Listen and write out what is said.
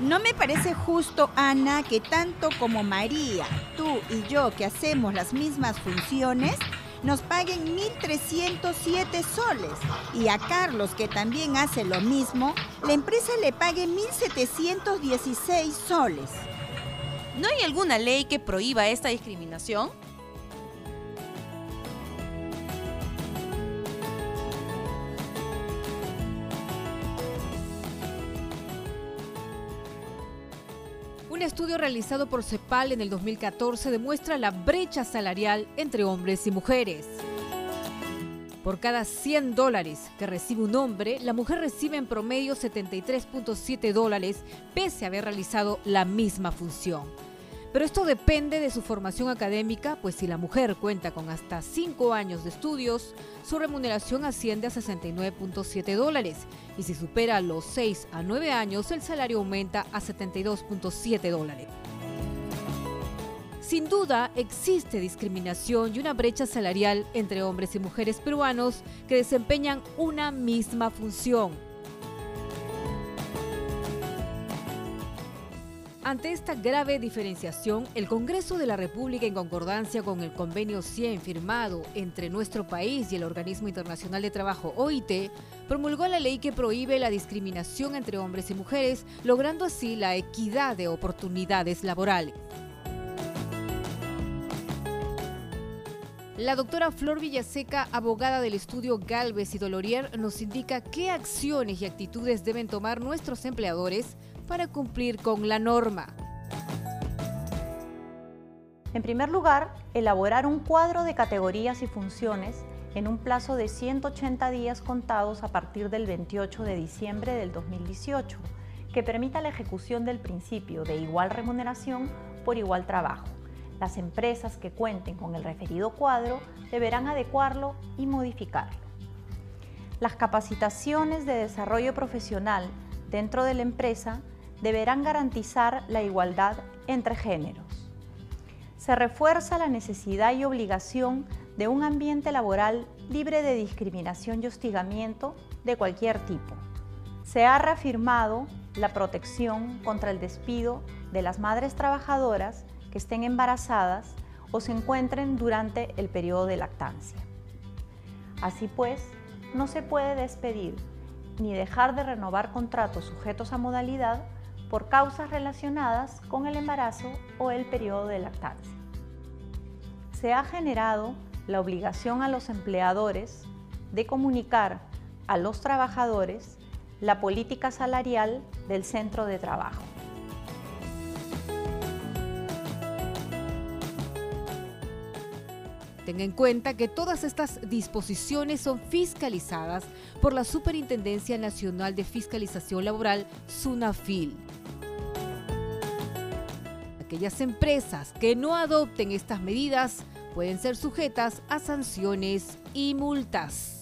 No me parece justo, Ana, que tanto como María, tú y yo que hacemos las mismas funciones, nos paguen 1.307 soles. Y a Carlos, que también hace lo mismo, la empresa le pague 1.716 soles. ¿No hay alguna ley que prohíba esta discriminación? Un estudio realizado por CEPAL en el 2014 demuestra la brecha salarial entre hombres y mujeres. Por cada 100 dólares que recibe un hombre, la mujer recibe en promedio 73.7 dólares pese a haber realizado la misma función. Pero esto depende de su formación académica, pues si la mujer cuenta con hasta 5 años de estudios, su remuneración asciende a 69.7 dólares y si supera los 6 a 9 años, el salario aumenta a 72.7 dólares. Sin duda, existe discriminación y una brecha salarial entre hombres y mujeres peruanos que desempeñan una misma función. Ante esta grave diferenciación, el Congreso de la República, en concordancia con el convenio 100 firmado entre nuestro país y el Organismo Internacional de Trabajo OIT, promulgó la ley que prohíbe la discriminación entre hombres y mujeres, logrando así la equidad de oportunidades laborales. La doctora Flor Villaseca, abogada del estudio Galvez y Dolorier, nos indica qué acciones y actitudes deben tomar nuestros empleadores para cumplir con la norma. En primer lugar, elaborar un cuadro de categorías y funciones en un plazo de 180 días contados a partir del 28 de diciembre del 2018, que permita la ejecución del principio de igual remuneración por igual trabajo. Las empresas que cuenten con el referido cuadro deberán adecuarlo y modificarlo. Las capacitaciones de desarrollo profesional dentro de la empresa deberán garantizar la igualdad entre géneros. Se refuerza la necesidad y obligación de un ambiente laboral libre de discriminación y hostigamiento de cualquier tipo. Se ha reafirmado la protección contra el despido de las madres trabajadoras que estén embarazadas o se encuentren durante el periodo de lactancia. Así pues, no se puede despedir ni dejar de renovar contratos sujetos a modalidad por causas relacionadas con el embarazo o el periodo de lactancia. Se ha generado la obligación a los empleadores de comunicar a los trabajadores la política salarial del centro de trabajo. Tenga en cuenta que todas estas disposiciones son fiscalizadas por la Superintendencia Nacional de Fiscalización Laboral, SUNAFIL. Aquellas empresas que no adopten estas medidas pueden ser sujetas a sanciones y multas.